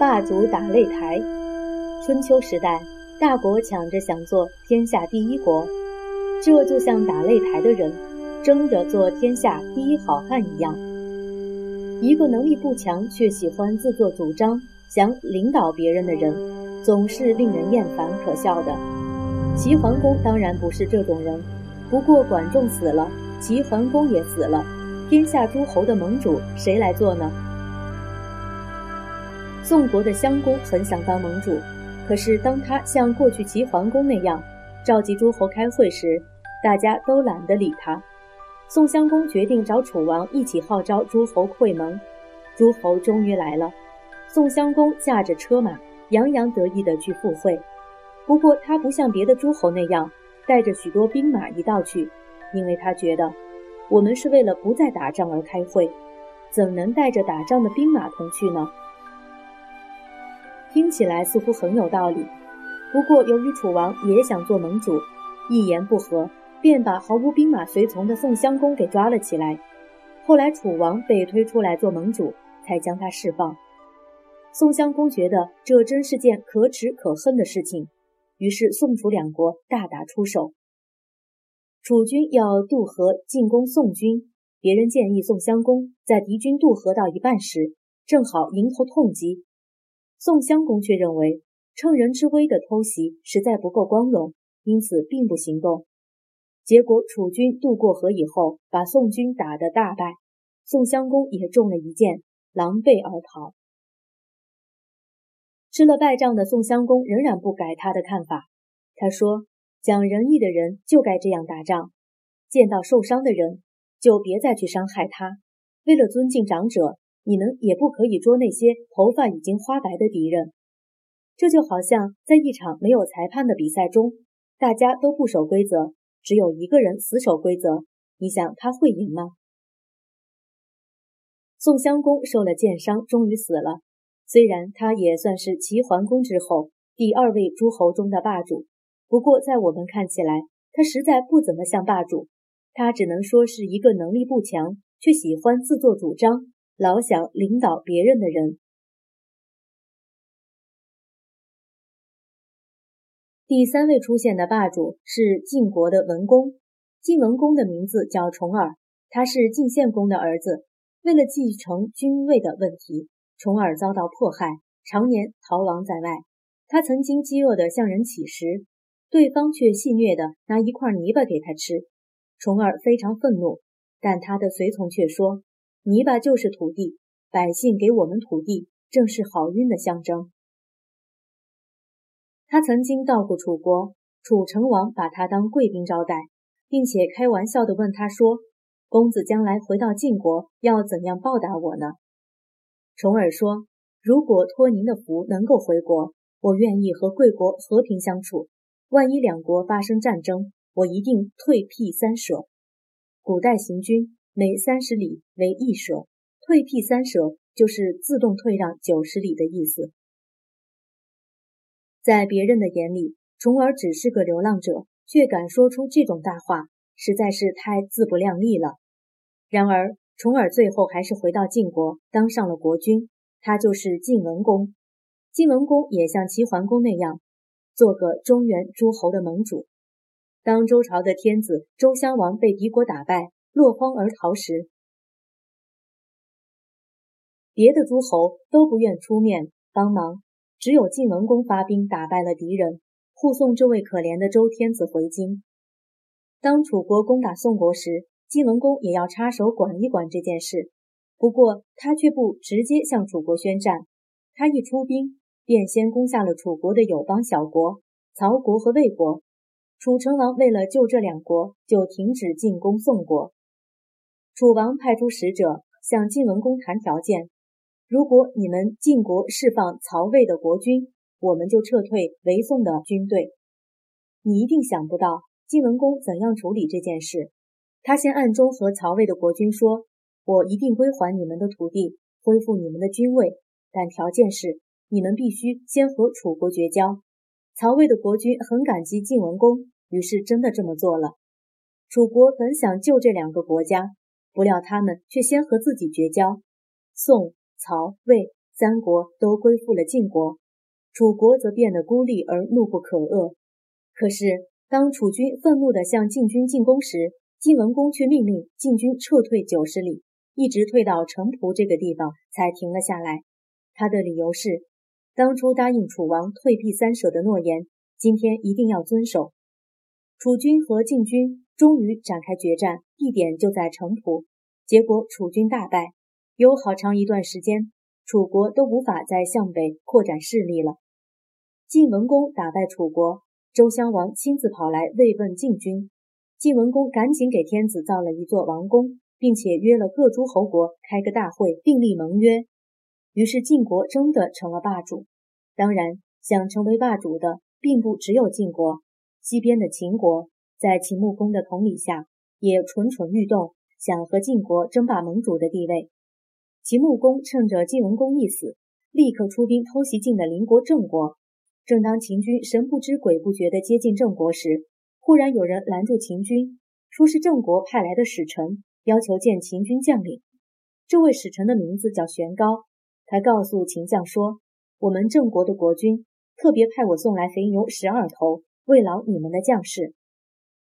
霸主打擂台。春秋时代，大国抢着想做天下第一国，这就像打擂台的人争着做天下第一好汉一样。一个能力不强却喜欢自作主张、想领导别人的人，总是令人厌烦可笑的。齐桓公当然不是这种人，不过管仲死了，齐桓公也死了，天下诸侯的盟主谁来做呢？宋国的襄公很想当盟主，可是当他像过去齐桓公那样召集诸侯开会时，大家都懒得理他。宋襄公决定找楚王一起号召诸侯会盟，诸侯终于来了。宋襄公驾着车马，洋洋得意地去赴会。不过他不像别的诸侯那样带着许多兵马一道去，因为他觉得我们是为了不再打仗而开会，怎能带着打仗的兵马同去呢？听起来似乎很有道理。不过由于楚王也想做盟主，一言不合。便把毫无兵马随从的宋襄公给抓了起来。后来楚王被推出来做盟主，才将他释放。宋襄公觉得这真是件可耻可恨的事情，于是宋楚两国大打出手。楚军要渡河进攻宋军，别人建议宋襄公在敌军渡河到一半时，正好迎头痛击。宋襄公却认为乘人之危的偷袭实在不够光荣，因此并不行动。结果，楚军渡过河以后，把宋军打得大败，宋襄公也中了一箭，狼狈而逃。吃了败仗的宋襄公仍然不改他的看法。他说：“讲仁义的人就该这样打仗，见到受伤的人就别再去伤害他。为了尊敬长者，你们也不可以捉那些头发已经花白的敌人。这就好像在一场没有裁判的比赛中，大家都不守规则。”只有一个人死守规则，你想他会赢吗？宋襄公受了箭伤，终于死了。虽然他也算是齐桓公之后第二位诸侯中的霸主，不过在我们看起来，他实在不怎么像霸主。他只能说是一个能力不强却喜欢自作主张、老想领导别人的人。第三位出现的霸主是晋国的文公。晋文公的名字叫重耳，他是晋献公的儿子。为了继承君位的问题，重耳遭到迫害，常年逃亡在外。他曾经饥饿的向人乞食，对方却戏谑的拿一块泥巴给他吃。重耳非常愤怒，但他的随从却说：“泥巴就是土地，百姓给我们土地，正是好运的象征。”他曾经到过楚国，楚成王把他当贵宾招待，并且开玩笑地问他说：“公子将来回到晋国，要怎样报答我呢？”重耳说：“如果托您的福能够回国，我愿意和贵国和平相处。万一两国发生战争，我一定退避三舍。古代行军每三十里为一舍，退避三舍就是自动退让九十里的意思。”在别人的眼里，重耳只是个流浪者，却敢说出这种大话，实在是太自不量力了。然而，重耳最后还是回到晋国，当上了国君，他就是晋文公。晋文公也像齐桓公那样，做个中原诸侯的盟主。当周朝的天子周襄王被敌国打败，落荒而逃时，别的诸侯都不愿出面帮忙。只有晋文公发兵打败了敌人，护送这位可怜的周天子回京。当楚国攻打宋国时，晋文公也要插手管一管这件事。不过他却不直接向楚国宣战，他一出兵便先攻下了楚国的友邦小国曹国和魏国。楚成王为了救这两国，就停止进攻宋国。楚王派出使者向晋文公谈条件。如果你们晋国释放曹魏的国君，我们就撤退围宋的军队。你一定想不到晋文公怎样处理这件事。他先暗中和曹魏的国君说：“我一定归还你们的土地，恢复你们的军位，但条件是你们必须先和楚国绝交。”曹魏的国君很感激晋文公，于是真的这么做了。楚国本想救这两个国家，不料他们却先和自己绝交。宋。曹魏三国都归附了晋国，楚国则变得孤立而怒不可遏。可是，当楚军愤怒地向晋军进攻时，晋文公却命令晋军撤退九十里，一直退到城濮这个地方才停了下来。他的理由是，当初答应楚王退避三舍的诺言，今天一定要遵守。楚军和晋军终于展开决战，地点就在城濮。结果楚军大败，有好长一段时间，楚国都无法再向北扩展势力了。晋文公打败楚国，周襄王亲自跑来慰问晋军。晋文公赶紧给天子造了一座王宫，并且约了各诸侯国开个大会，订立盟约。于是晋国真的成了霸主。当然，想成为霸主的并不只有晋国。西边的秦国在秦穆公的统领下，也蠢蠢欲动，想和晋国争霸盟主的地位。秦穆公趁着晋文公一死，立刻出兵偷袭晋的邻国郑国。正当秦军神不知鬼不觉地接近郑国时，忽然有人拦住秦军，说是郑国派来的使臣，要求见秦军将领。这位使臣的名字叫玄高，他告诉秦将说：“我们郑国的国君特别派我送来肥牛十二头。”慰劳你们的将士，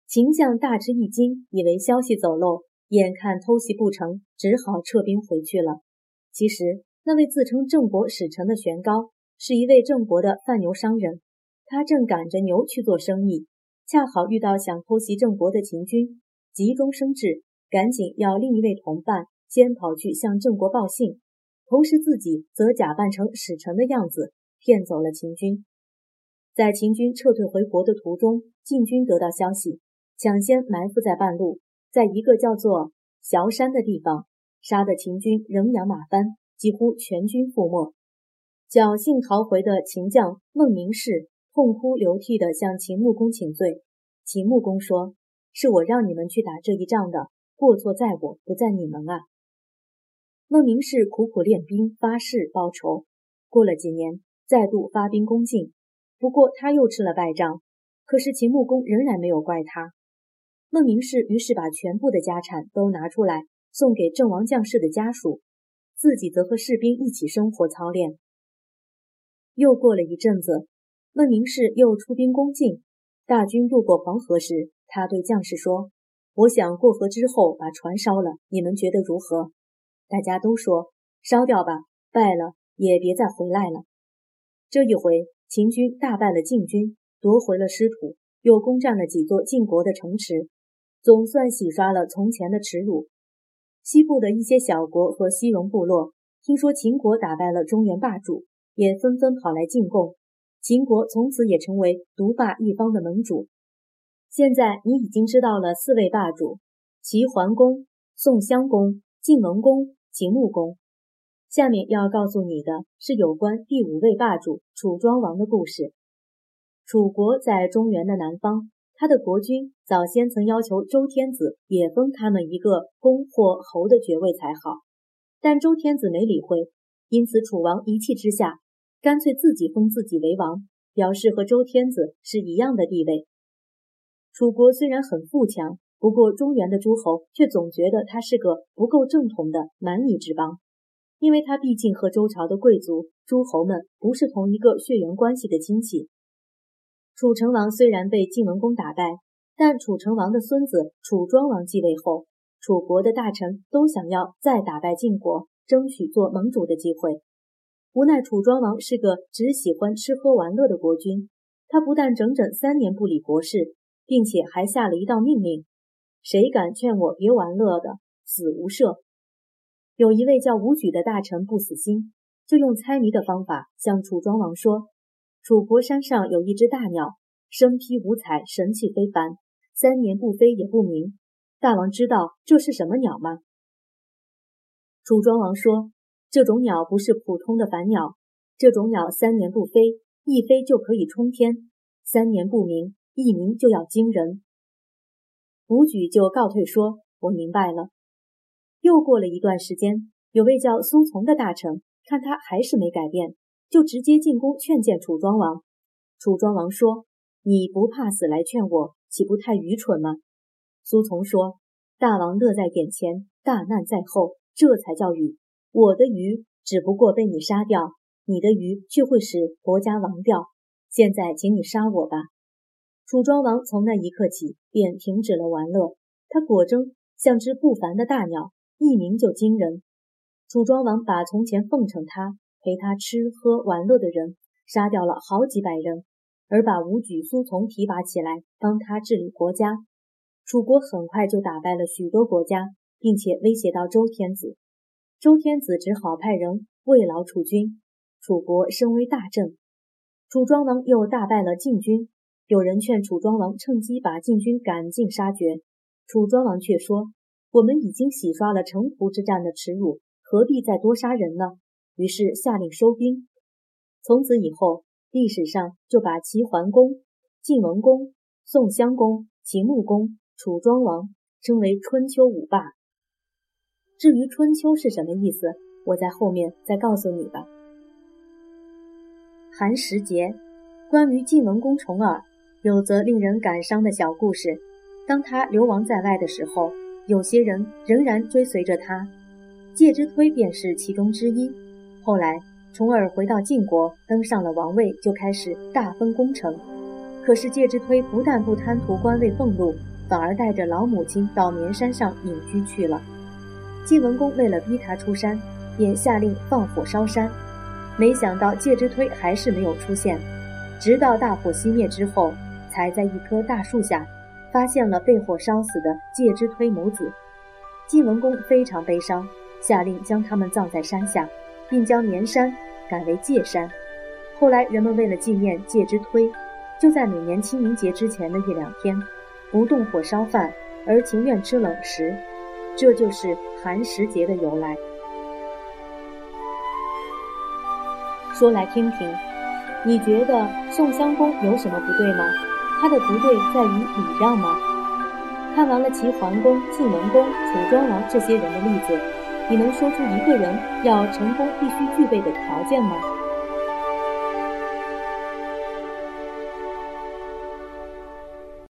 秦将大吃一惊，以为消息走漏，眼看偷袭不成，只好撤兵回去了。其实，那位自称郑国使臣的玄高，是一位郑国的贩牛商人。他正赶着牛去做生意，恰好遇到想偷袭郑国的秦军，急中生智，赶紧要另一位同伴先跑去向郑国报信，同时自己则假扮成使臣的样子，骗走了秦军。在秦军撤退回国的途中，晋军得到消息，抢先埋伏在半路，在一个叫做崤山的地方，杀得秦军人仰马翻，几乎全军覆没。侥幸逃回的秦将孟明视痛哭流涕地向秦穆公请罪。秦穆公说：“是我让你们去打这一仗的，过错在我，不在你们啊。”孟明视苦苦练兵，发誓报仇。过了几年，再度发兵攻晋。不过他又吃了败仗，可是秦穆公仍然没有怪他。孟明视于是把全部的家产都拿出来送给阵亡将士的家属，自己则和士兵一起生活操练。又过了一阵子，孟明氏又出兵攻晋。大军渡过黄河时，他对将士说：“我想过河之后把船烧了，你们觉得如何？”大家都说：“烧掉吧，败了也别再回来了。”这一回。秦军大败了晋军，夺回了失土，又攻占了几座晋国的城池，总算洗刷了从前的耻辱。西部的一些小国和西戎部落听说秦国打败了中原霸主，也纷纷跑来进贡。秦国从此也成为独霸一方的盟主。现在你已经知道了四位霸主：齐桓公、宋襄公、晋文公、秦穆公。下面要告诉你的是有关第五位霸主楚庄王的故事。楚国在中原的南方，他的国君早先曾要求周天子也封他们一个公或侯的爵位才好，但周天子没理会，因此楚王一气之下，干脆自己封自己为王，表示和周天子是一样的地位。楚国虽然很富强，不过中原的诸侯却总觉得他是个不够正统的蛮夷之邦。因为他毕竟和周朝的贵族诸侯们不是同一个血缘关系的亲戚。楚成王虽然被晋文公打败，但楚成王的孙子楚庄王继位后，楚国的大臣都想要再打败晋国，争取做盟主的机会。无奈楚庄王是个只喜欢吃喝玩乐的国君，他不但整整三年不理国事，并且还下了一道命令：谁敢劝我别玩乐的，死无赦。有一位叫武举的大臣不死心，就用猜谜的方法向楚庄王说：“楚国山上有一只大鸟，身披五彩，神气非凡，三年不飞也不鸣。大王知道这是什么鸟吗？”楚庄王说：“这种鸟不是普通的凡鸟，这种鸟三年不飞，一飞就可以冲天；三年不鸣，一鸣就要惊人。”武举就告退说：“我明白了。”又过了一段时间，有位叫苏从的大臣看他还是没改变，就直接进宫劝谏楚庄王。楚庄王说：“你不怕死来劝我，岂不太愚蠢吗？”苏从说：“大王乐在眼前，大难在后，这才叫愚。我的愚只不过被你杀掉，你的鱼却会使国家亡掉。现在，请你杀我吧。楚庄王从那一刻起便停止了玩乐，他果真像只不凡的大鸟，一鸣就惊人。楚庄王把从前奉承他、陪他吃喝玩乐的人杀掉了好几百人，而把武举苏从提拔起来帮他治理国家。楚国很快就打败了许多国家，并且威胁到周天子。周天子只好派人慰劳楚军，楚国声威大振。楚庄王又大败了晋军。有人劝楚庄王趁机把晋军赶尽杀绝，楚庄王却说：“我们已经洗刷了城濮之战的耻辱，何必再多杀人呢？”于是下令收兵。从此以后，历史上就把齐桓公、晋文公、宋襄公、秦穆公、楚庄王称为春秋五霸。至于春秋是什么意思，我在后面再告诉你吧。寒食节，关于晋文公重耳。有则令人感伤的小故事：当他流亡在外的时候，有些人仍然追随着他，介之推便是其中之一。后来重耳回到晋国，登上了王位，就开始大封功臣。可是介之推不但不贪图官位俸禄，反而带着老母亲到绵山上隐居去了。晋文公为了逼他出山，便下令放火烧山。没想到介之推还是没有出现，直到大火熄灭之后。才在一棵大树下发现了被火烧死的介之推母子，晋文公非常悲伤，下令将他们葬在山下，并将绵山改为界山。后来人们为了纪念介之推，就在每年清明节之前的一两天，不动火烧饭，而情愿吃冷食，这就是寒食节的由来。说来听听，你觉得宋襄公有什么不对吗？他的不对在于礼让吗？看完了齐桓公、晋文公、楚庄王这些人的例子，你能说出一个人要成功必须具备的条件吗？